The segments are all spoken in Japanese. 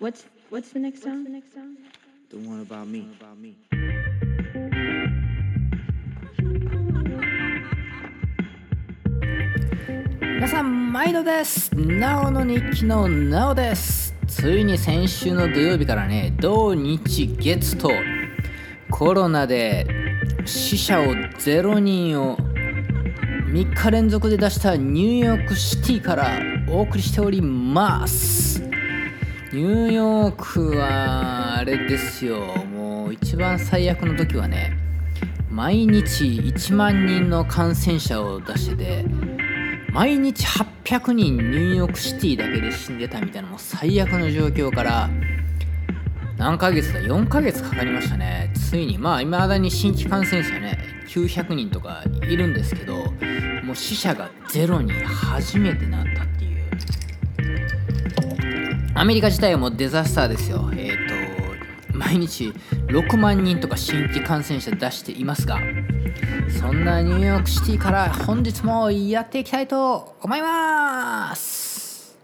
What's what's the next song? The one about me. 皆さん毎度ですなおの日記のなおですついに先週の土曜日からね土日月とコロナで死者を0人を3日連続で出したニューヨークシティからお送りしておりますニューヨークはあれですよ。もう一番最悪の時はね毎日1万人の感染者を出してて毎日800人ニューヨークシティだけで死んでたみたいなもう最悪の状況から何ヶ月だ？4ヶ月かかりましたね。ついにまあいまだに新規感染者ね900人とかいるんですけどもう死者がゼロに初めてなったってアメリカ自体もデザスターですよ。えっ、と毎日6万人とか新規感染者出していますがそんなニューヨークシティから本日もやっていきたいと思います。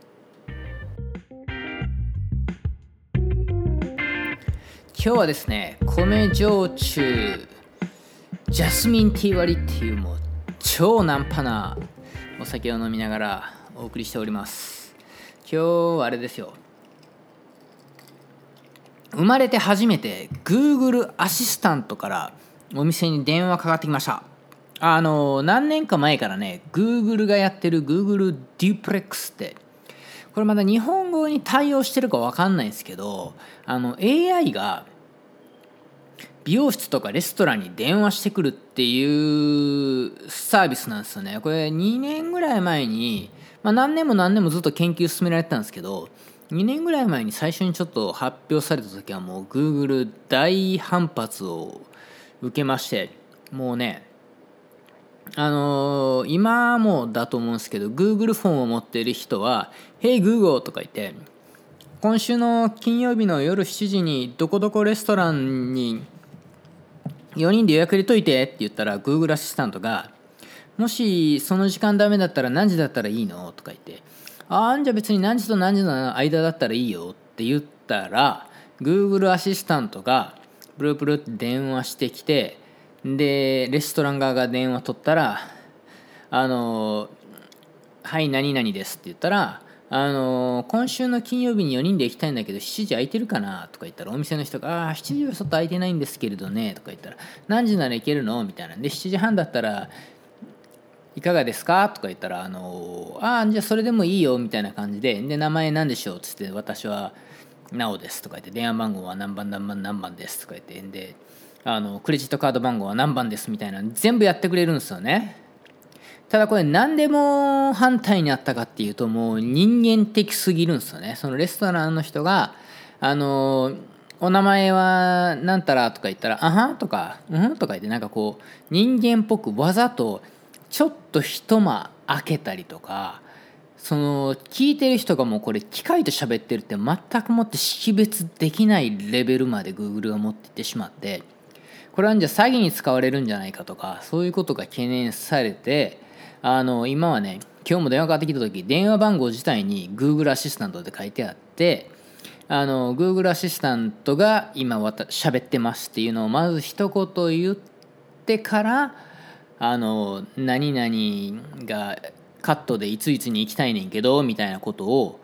今日はですね米焼酎ジャスミンティー割りっていうもう超ナンパなお酒を飲みながらお送りしております。今日はあれですよ。生まれて初めて Google アシスタントからお店に電話かかってきました。あの何年か前からね Google がやってる Google デュプレックスってこれまだ日本語に対応してるか分かんないですけどあの AI が美容室とかレストランに電話してくるっていうサービスなんですよね。これ2年ぐらい前に、まあ、何年も何年もずっと研究進められてたんですけど2年ぐらい前に最初にちょっと発表された時はもう Google 大反発を受けましてもうねあのー、今もだと思うんですけど Google フォンを持っている人は「Hey Google」とか言って今週の金曜日の夜7時にどこどこレストランに4人で予約入れといてって言ったら Google アシスタントがもしその時間ダメだったら何時だったらいいのとか言ってああじゃ別に何時と何時の間だったらいいよって言ったら Google アシスタントがプルプルって電話してきてでレストラン側が電話取ったら「あのはい何々です」って言ったら「あの今週の金曜日に4人で行きたいんだけど7時空いてるかな?」とか言ったらお店の人が「ああ7時はちょっと空いてないんですけれどね」とか言ったら「何時なら行けるの?」みたいなで7時半だったらいかがですか？とか言ったら、あのああ、じゃあそれでもいいよ、みたいな感じで、で、名前何でしょう？っつって、私は、なおですとか言って、電話番号は何番何番何番ですとか言ってん、で、あの、クレジットカード番号は何番ですみたいな、全部やってくれるんですよね。ただこれ何でも反対にあったかっていうと、もう人間的すぎるんですよね。そのレストランの人が、あのお名前は何たら？とか言ったら、あはんとか、うん？とか言って、なんかこう、人間っぽくわざと、ちょっと一間開けたりとかその聞いてる人がもうこれ機械と喋ってるって全くもって識別できないレベルまで Google が持っていってしまってこれはじゃあ詐欺に使われるんじゃないかとかそういうことが懸念されてあの今はね今日も電話かかってきた時電話番号自体に Google アシスタントで書いてあってあの Google アシスタントが今喋ってますっていうのをまず一言言ってからあの何々がカットでいついつに行きたいねんけどみたいなことを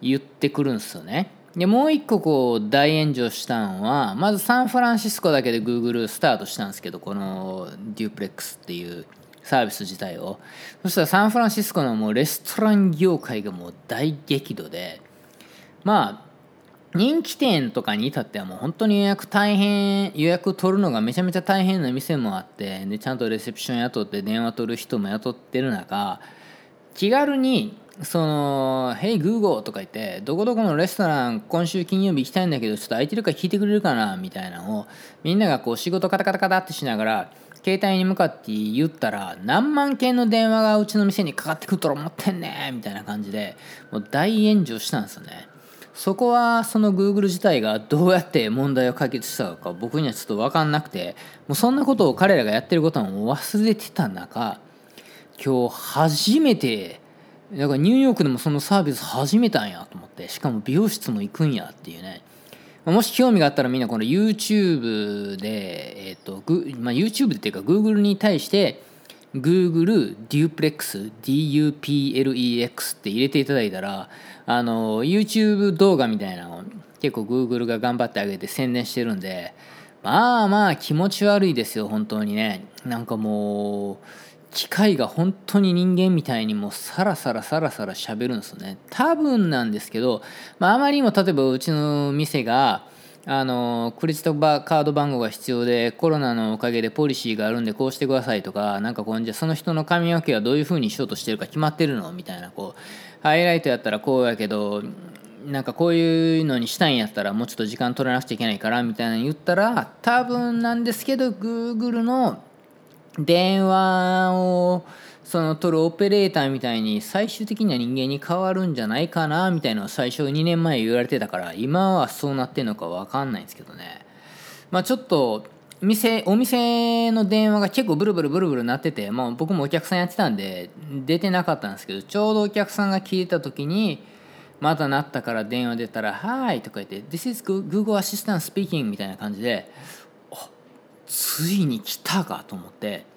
言ってくるんですよね。でもう一個こう大炎上したんはまずサンフランシスコだけで Google スタートしたんですけどこのデュープレックスっていうサービス自体をそしたらサンフランシスコのもうレストラン業界がもう大激怒でまあ人気店とかに至ってはもう本当に予約大変予約取るのがめちゃめちゃ大変な店もあってでちゃんとレセプション雇って電話取る人も雇ってる中気軽にその「Hey Google」とか言って「どこどこのレストラン今週金曜日行きたいんだけどちょっと空いてるか聞いてくれるかな」みたいなのをみんながこう仕事カタカタカタってしながら携帯に向かって言ったら何万件の電話がうちの店にかかってくると思ってんねみたいな感じでもう大炎上したんですよね。そこはその Google 自体がどうやって問題を解決したのか僕にはちょっと分かんなくてもうそんなことを彼らがやってることも忘れてた中今日初めてだからニューヨークでもそのサービス始めたんやと思ってしかも美容室も行くんやっていうね。もし興味があったらみんなこの YouTube で、えーとまあ、YouTube っていうか Google に対して Google Duplex DUPLEX って入れていただいたらあの YouTube 動画みたいなの結構 Google が頑張ってあげて宣伝してるんでまあまあ気持ち悪いですよ本当にね。なんかもう機械が本当に人間みたいにもうサラサラサラサラ喋るんですよね。多分なんですけど、まあ、あまりにも例えばうちの店があのクレジットカード番号が必要でコロナのおかげでポリシーがあるんでこうしてくださいとかなんかこうじゃその人の髪の毛はどういうふうにしようとしてるか決まってるのみたいなこうハイライトやったらこうやけどなんかこういうのにしたいんやったらもうちょっと時間取らなくちゃいけないからみたいなの言ったら多分なんですけど Google の電話をその取るオペレーターみたいに最終的には人間に変わるんじゃないかなみたいなのを最初2年前言われてたから今はそうなってんのか分かんないんですけどね。まあちょっと店お店の電話が結構ブルブルブルブルなってて、まあ、僕もお客さんやってたんで出てなかったんですけどちょうどお客さんが聞いた時にまだなったから電話出たら「はい」とか言って「This is Google Assistant speaking」みたいな感じでついに来たかと思って。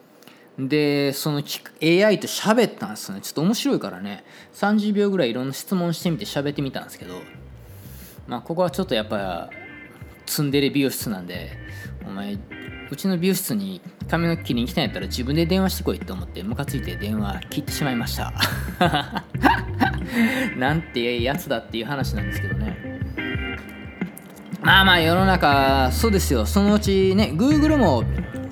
でその AI と喋ったんですよね。ちょっと面白いからね。30秒ぐらいいろんな質問してみて喋ってみたんですけどまあここはちょっとやっぱツンデレ美容室なんでお前うちの美容室に髪の毛切りに来たんやったら自分で電話してこいって思ってムカついて電話切ってしまいました。なんてやつだっていう話なんですけどね。まあまあ世の中そうですよ。そのうちね Google も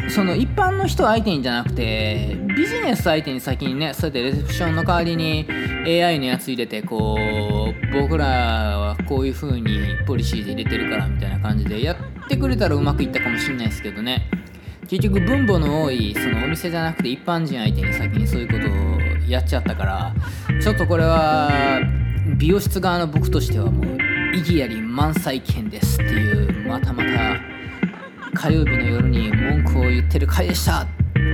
その一般の人相手にじゃなくてビジネス相手に先にねそうやってレセプションの代わりに AI のやつ入れてこう僕らはこういう風にポリシーで入れてるからみたいな感じでやってくれたらうまくいったかもしれないですけどね。結局分母の多いそのお店じゃなくて一般人相手に先にそういうことをやっちゃったからちょっとこれは美容室側の僕としてはもう意義あり満載券ですっていうまたまた火曜日の夜に文句を言ってる回でした。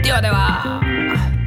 ではでは。